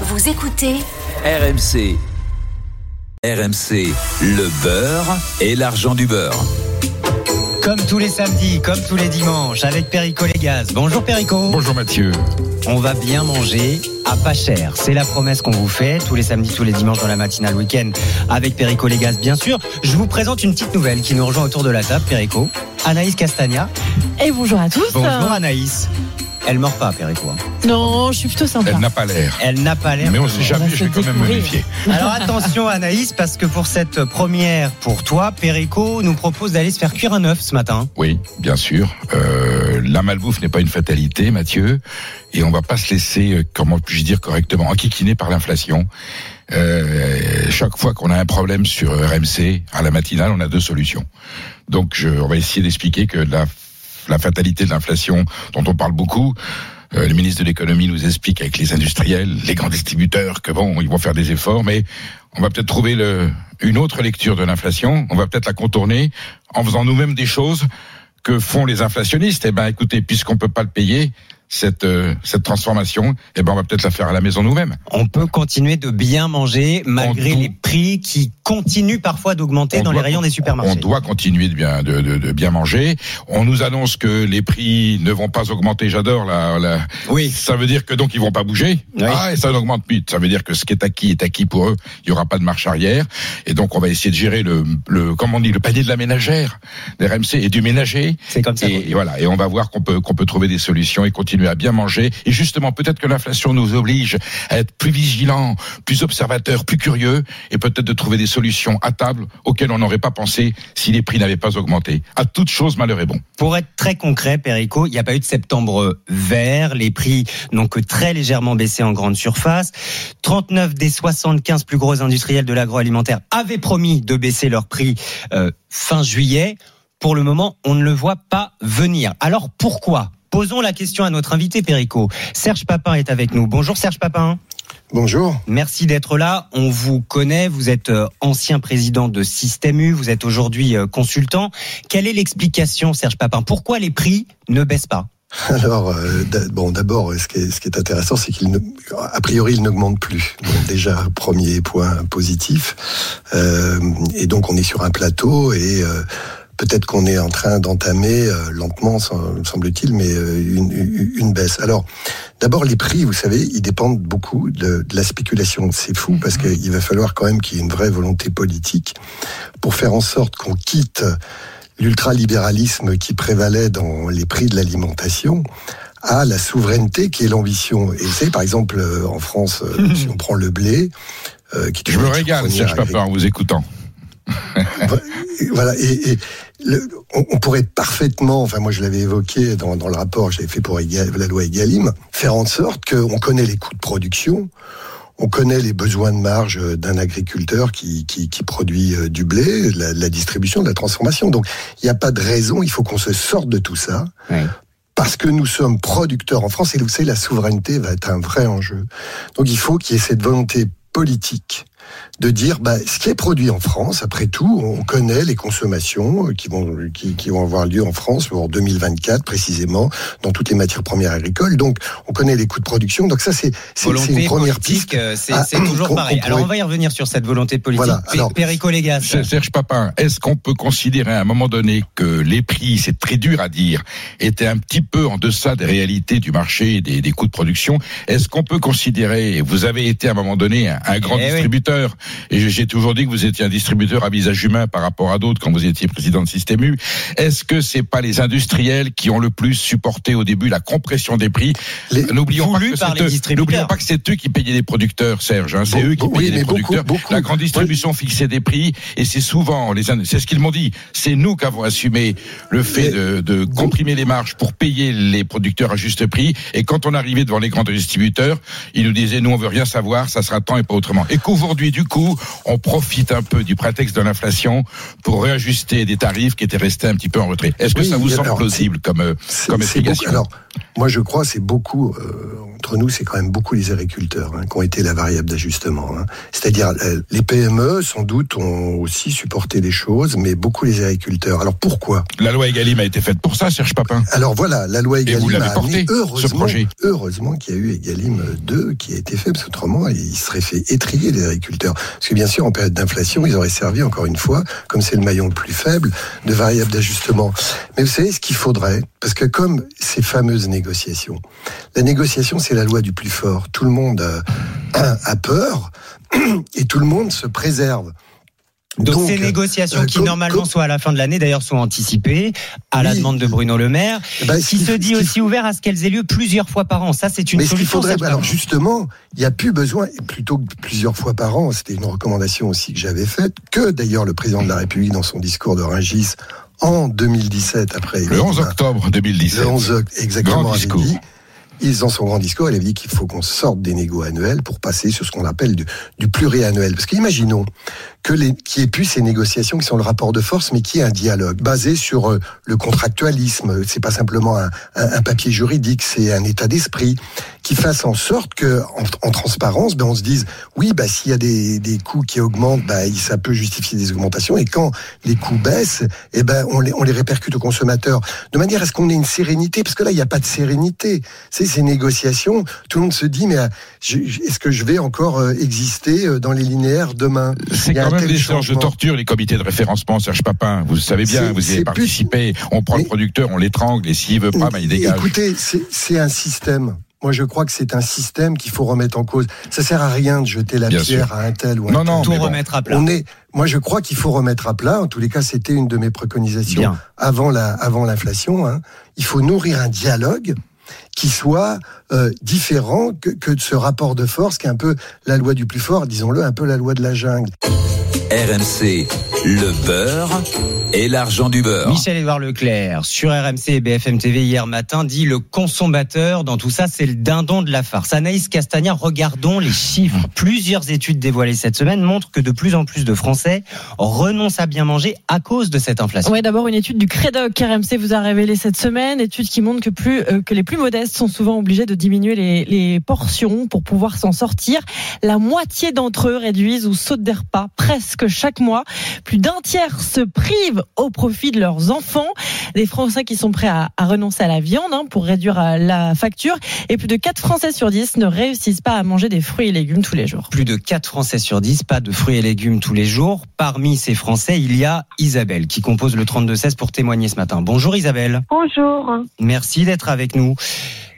Vous écoutez RMC. RMC, le beurre et l'argent du beurre. Comme tous les samedis, comme tous les dimanches, avec Perico Légas. Bonjour Perico. Bonjour Mathieu. On va bien manger à pas cher. C'est la promesse qu'on vous fait tous les samedis, tous les dimanches dans la matinale week-end avec Perico Légas, bien sûr. Je vous présente une petite nouvelle qui nous rejoint autour de la table, Perico. Anaïs Castagna. Et bonjour à tous. Bonjour Anaïs. Elle mord pas, Perico. hein. Non, je suis plutôt sympa. Elle n'a pas l'air. Elle n'a pas l'air. Mais on de sait jamais, je vais quand même me méfier. Alors attention Anaïs, parce que pour cette première, pour toi, Perico nous propose d'aller se faire cuire un œuf ce matin. Oui, bien sûr. Euh, la malbouffe n'est pas une fatalité, Mathieu. Et on va pas se laisser, euh, comment puis-je dire correctement, enquiquiner par l'inflation. Euh, chaque fois qu'on a un problème sur RMC, à la matinale, on a deux solutions. Donc, je, on va essayer d'expliquer que la, la fatalité de l'inflation, dont on parle beaucoup, euh, le ministre de l'économie nous explique avec les industriels, les grands distributeurs, que bon, ils vont faire des efforts, mais on va peut-être trouver le, une autre lecture de l'inflation. On va peut-être la contourner en faisant nous-mêmes des choses que font les inflationnistes. Eh ben, écoutez, puisqu'on peut pas le payer, cette euh, cette transformation, eh ben, on va peut-être la faire à la maison nous-mêmes. On peut continuer de bien manger malgré On- les prix qui continuent parfois d'augmenter dans les rayons des supermarchés. On doit continuer de bien de, de, de bien manger. On nous annonce que les prix ne vont pas augmenter. J'adore la, la. Oui. Ça veut dire que donc ils vont pas bouger. Oui. Ah, et ça n'augmente plus. Ça veut dire que ce qui est acquis est acquis pour eux. Il y aura pas de marche arrière. Et donc on va essayer de gérer le le comment on dit le panier de la ménagère, des RMC et du ménager. C'est comme ça. Et, et voilà, et on va voir qu'on peut qu'on peut trouver des solutions et continuer à bien manger. Et justement, peut-être que l'inflation nous oblige à être plus vigilants, plus observateurs, plus curieux, et peut-être de trouver des solutions à table auxquelles on n'aurait pas pensé si les prix n'avaient pas augmenté. À toute chose, malheur est bon. Pour être très concret, Perico, il n'y a pas eu de septembre vert. Les prix n'ont que très légèrement baissé en grande surface. 39 des 75 plus gros industriels de l'agroalimentaire avaient promis de baisser leurs prix euh, fin juillet. Pour le moment, on ne le voit pas venir. Alors pourquoi? Posons la question à notre invité, Perico. Serge Papin est avec nous. Bonjour Serge Papin. Bonjour. Merci d'être là. On vous connaît. Vous êtes euh, ancien président de Système U. Vous êtes aujourd'hui euh, consultant. Quelle est l'explication, Serge Papin? Pourquoi les prix ne baissent pas? Alors, euh, bon, d'abord, ce qui est, ce qui est intéressant, c'est qu'il, a priori, il n'augmente plus. Donc, déjà, premier point positif. Euh, et donc, on est sur un plateau et euh, peut-être qu'on est en train d'entamer euh, lentement, sem- semble-t-il, mais euh, une, baisse. Alors, d'abord, les prix, vous savez, ils dépendent beaucoup de, de la spéculation. C'est fou parce qu'il va falloir quand même qu'il y ait une vraie volonté politique pour faire en sorte qu'on quitte l'ultralibéralisme qui prévalait dans les prix de l'alimentation à la souveraineté qui est l'ambition. Et vous savez, par exemple, euh, en France, euh, si on prend le blé, euh, qui est Je me régale, Serge Papin, en vous écoutant. Voilà, et, et le- on, on pourrait parfaitement, enfin moi je l'avais évoqué dans, dans le rapport que j'avais fait pour Egal- la loi Egalim, faire en sorte qu'on connaît les coûts de production, on connaît les besoins de marge d'un agriculteur qui, qui, qui produit euh, du blé, la, la distribution, de la transformation. Donc il n'y a pas de raison, il faut qu'on se sorte de tout ça. Parce que nous sommes producteurs en France et vous savez, la souveraineté va être un vrai enjeu. Donc il faut qu'il y ait cette volonté politique de dire bah, ce qui est produit en France, après tout, on connaît les consommations euh, qui vont, qui, qui vont avoir lieu en France en 2024 précisément, dans toutes les matières premières agricoles. Donc on connaît les coûts de production. Donc ça c'est une première piste. euh, c'est Ah, c'est toujours pareil. Alors on va y revenir sur cette volonté politique. Voilà, alors- Légas. Ser- Serge Papin, est-ce qu'on peut considérer à un moment donné que les prix, c'est très dur à dire, étaient un petit peu en deçà des réalités du marché et des, des coûts de production? Est-ce qu'on peut considérer, vous avez été à un moment donné un, un grand Eh oui. Distributeur, et j'ai- toujours dit que vous étiez un distributeur à visage humain par rapport à d'autres quand vous étiez président de Système U, est-ce que c'est pas les industriels qui ont le plus supporté au début la compression des prix? Les- N'oublions pas, pas que c'est eux qui payaient les producteurs, Serge. hein, c'est Bon, eux qui bon, oui, payaient les beaucoup, producteurs. beaucoup. La grande distribution fixait des prix et c'est souvent les c'est ce qu'ils m'ont dit. C'est nous qui avons assumé le fait de, de comprimer les marges pour payer les producteurs à juste prix. Et quand on arrivait devant les grands distributeurs, ils nous disaient nous on veut rien savoir, ça sera tant et pas autrement. Et qu'aujourd'hui aujourd'hui, du coup, on profite un peu du prétexte de l'inflation pour réajuster des tarifs qui étaient restés un petit peu en retrait. Est-ce que Oui, ça vous alors, semble plausible comme, euh, comme explication beaucoup- Alors, moi, je crois, c'est beaucoup. euh, entre nous, c'est quand même beaucoup les agriculteurs hein, qui ont été la variable d'ajustement. hein. C'est-à-dire, euh, les PME, sans doute, ont aussi supporté les choses, mais beaucoup les agriculteurs. Alors pourquoi? La loi Egalim a été faite pour ça, Serge Papin. Alors voilà, la loi Et Egalim vous l'avez porté, ce heureusement, projet. heureusement qu'il y a eu Egalim 2 qui a été fait, parce qu'autrement, il serait fait étrier les agriculteurs. Parce que bien sûr, en période d'inflation, ils auraient servi, encore une fois, comme c'est le maillon le plus faible, de variable d'ajustement. Mais vous savez ce qu'il faudrait? Parce que comme ces fameuses négociations, la négociation, c'est la loi du plus fort. Tout le monde euh, a peur et tout le monde se préserve. Donc, ces négociations euh, qui normalement sont à la fin de l'année, d'ailleurs sont anticipées à la demande de Bruno Le Maire, eh ben, ce qui se ce dit aussi ouvert à ce qu'elles aient lieu plusieurs fois par an. Ça, c'est une Mais ce qu'il solution. faudrait, Serge alors justement, il n'y a plus besoin, plutôt que plusieurs fois par an, c'était une recommandation aussi que j'avais faite, que d'ailleurs le président de la République dans son discours de Rungis en 2017 après Le 11 Egalim, octobre 2017. le 11 octobre, exactement discours. dit, ils, dans son grand discours, il avait dit qu'il faut qu'on sorte des négos annuels pour passer sur ce qu'on appelle du, du pluriannuel. Parce qu'imaginons qu'il n'y ait plus ces négociations qui sont le rapport de force, mais qui est un dialogue basé sur euh, le contractualisme. C'est pas simplement un, un- papier juridique, c'est un état d'esprit qui fasse en sorte que, en, en transparence, ben on se dise, oui, bah s'il y a des, des coûts qui augmentent, il- ça peut justifier des augmentations, et quand les coûts baissent, eh ben on les, on les répercute aux consommateurs. De manière à ce qu'on ait une sérénité, parce que là il n'y a pas de sérénité. Ces négociations, tout le monde se dit, mais euh, est-ce que je vais encore euh, exister euh, dans les linéaires demain? C'est quand même des séances de torture, les comités de référencement, Serge Papin. Vous savez bien, vous y avez participé. On prend le producteur, on l'étrangle, et s'il veut pas, ben, il dégage. Écoutez, c'est un système. Moi, je crois que c'est un système qu'il faut remettre en cause. Ça sert à rien de jeter la Bien pierre sûr. à un tel ou un Non, tel. non, Tout bon. remettre à plat. On est, moi, je crois qu'il faut remettre à plat. En tous les cas, c'était une de mes préconisations Bien. avant la, avant l'inflation. Hein. Il faut nourrir un dialogue qui soit euh, différent que, que de ce rapport de force qui est un peu la loi du plus fort, disons-le, un peu la loi de la jungle. RMC, le beurre et l'argent du beurre. Michel-Édouard Leclerc, sur RMC et BFM TV hier matin, dit le consommateur dans tout ça, c'est le dindon de la farce. Anaïs Castagna, regardons les chiffres. Plusieurs études dévoilées cette semaine montrent que de plus en plus de Français renoncent à bien manger à cause de cette inflation. Ouais, d'abord une étude du Crédoc RMC vous a révélé cette semaine, étude qui montre que plus euh, que les plus modestes sont souvent obligés de diminuer les, les portions pour pouvoir s'en sortir. La moitié d'entre eux réduisent ou sautent des repas presque chaque mois. Plus d'un tiers se privent au profit de leurs enfants. Des Français qui sont prêts à, à renoncer à la viande hein, pour réduire euh, la facture. Et plus de 4 Français sur 10 ne réussissent pas à manger des fruits et légumes tous les jours. Plus de 4 Français sur 10, pas de fruits et légumes tous les jours. Parmi ces Français, il y a Isabelle qui compose le 32-16 pour témoigner ce matin. Bonjour Isabelle. Bonjour. Merci d'être avec nous.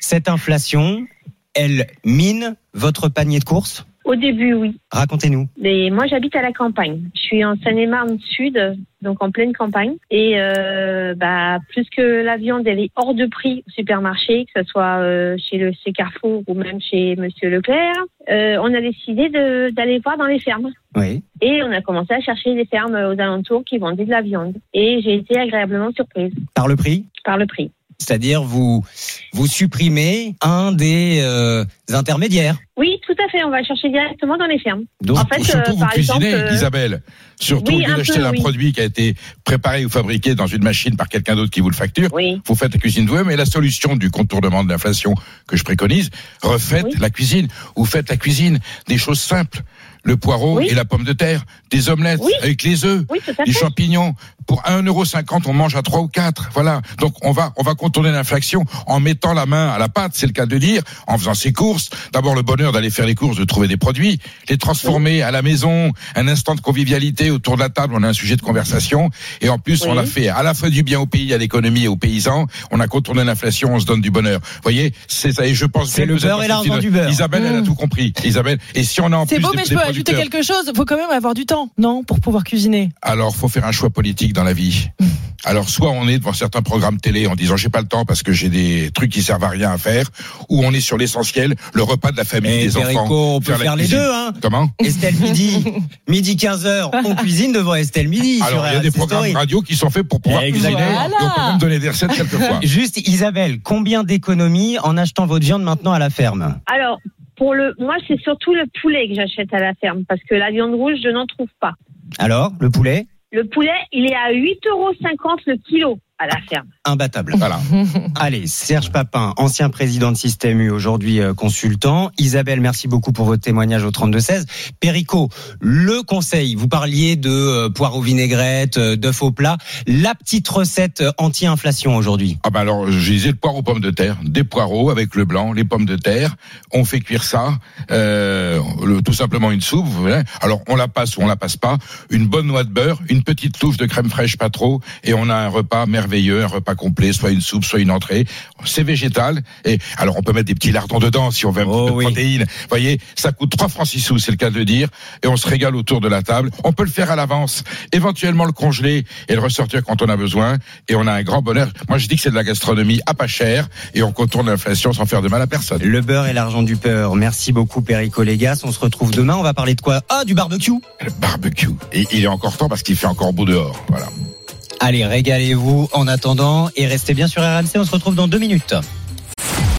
Cette inflation, elle mine votre panier de courses? Au début, oui. Racontez-nous. Mais moi, j'habite à la campagne. Je suis en Seine-et-Marne Sud, donc en pleine campagne. Et euh, bah, plus que la viande, elle est hors de prix au supermarché, que ce soit euh, chez le chez Carrefour ou même chez Monsieur Leclerc, euh, on a décidé d'aller voir dans les fermes. Oui. Et on a commencé à chercher des fermes aux alentours qui vendaient de la viande. Et j'ai été agréablement surprise Par le prix? Par le prix. C'est-à-dire vous vous supprimez un des euh, intermédiaires. Oui, tout à fait. On va chercher directement dans les fermes. Donc En fait, Surtout, euh, vous par cuisinez, exemple, euh, Isabelle. Surtout, oui, au lieu un d'acheter peu, un oui. produit qui a été préparé ou fabriqué dans une machine par quelqu'un d'autre qui vous le facture, Oui. vous faites la cuisine vous-même. Et la solution du contournement de l'inflation que je préconise, refaites Oui. la cuisine. Vous faites la cuisine des choses simples. Le poireau Oui. et la pomme de terre, des omelettes Oui. avec les œufs, Oui, tout à des champignons. Pour 1,50€, on mange à 3 ou 4. Voilà. Donc, on va, on va contourner l'inflation en mettant la main à la pâte, c'est le cas de dire, en faisant ses courses. D'abord, le bonheur d'aller faire les courses, de trouver des produits, les transformer à la maison, un instant de convivialité autour de la table, on a un sujet de conversation. Et en plus, Oui. on a fait à la fois du bien au pays, à l'économie et aux paysans. On a contourné l'inflation, on se donne du bonheur. Vous voyez, c'est ça. Et je pense le que êtes beurre et l'argent du beurre. Isabelle, elle a Mmh. tout compris. Isabelle. Et si on a en plus beau, des- mais je des peux ajouter quelque chose. Faut quand même avoir du temps, non, pour pouvoir cuisiner. alors, faut faire un choix politique dans la vie. Alors, soit on est devant certains programmes télé en disant j'ai pas le temps parce que j'ai des trucs qui servent à rien à faire, ou on est sur l'essentiel, le repas de la famille, Et des enfants. on peut faire les deux, hein. Comment? Estelle midi, midi 15h, on cuisine devant Estelle midi. Alors, il y a des programmes Story. radio qui sont faits pour pouvoir Exactement. cuisiner. Voilà. Et on peut même donner des recettes quelquefois. Juste Isabelle, combien d'économies en achetant votre viande maintenant à la ferme? Alors, pour le, moi, c'est surtout le poulet que j'achète à la ferme parce que la viande rouge, je n'en trouve pas. Alors, le poulet? Le poulet, il est à 8,50 euros le kilo à la ferme. Imbattable. Voilà. Allez, Serge Papin, ancien président de Système U, aujourd'hui euh, consultant. Isabelle, merci beaucoup pour votre témoignage au 32-16. Perico, le conseil, vous parliez de euh, poire aux vinaigrettes, euh, d'œufs au plat. La petite recette anti-inflation aujourd'hui. Ah ben alors, je disais le poireau aux pommes de terre, des poireaux avec le blanc, les pommes de terre. On fait cuire ça, euh, le- tout simplement une soupe. Vous voyez. Alors on la passe ou on la passe pas. Une bonne noix de beurre, une petite touche de crème fraîche, pas trop, et on a un repas merveilleux, un repas complet, soit une soupe, soit une entrée. C'est végétal. Et alors on peut mettre des petits lardons dedans si on veut un Oh petit peu oui. de protéines. Vous voyez, ça coûte 3 francs 6 sous, c'est le cas de le dire, et on se régale autour de la table. On peut le faire à l'avance, éventuellement le congeler et le ressortir quand on a besoin, et on a un grand bonheur. Moi, je dis que c'est de la gastronomie à pas cher, et on contourne l'inflation sans faire de mal à personne. Le beurre et l'argent du beurre. Merci beaucoup, Perico Légas. On se retrouve demain. On va parler de quoi? Ah, du barbecue. Le barbecue. Et il est encore temps parce qu'il fait encore beau dehors. Voilà. Allez, régalez-vous en attendant et restez bien sur RMC. On se retrouve dans deux minutes.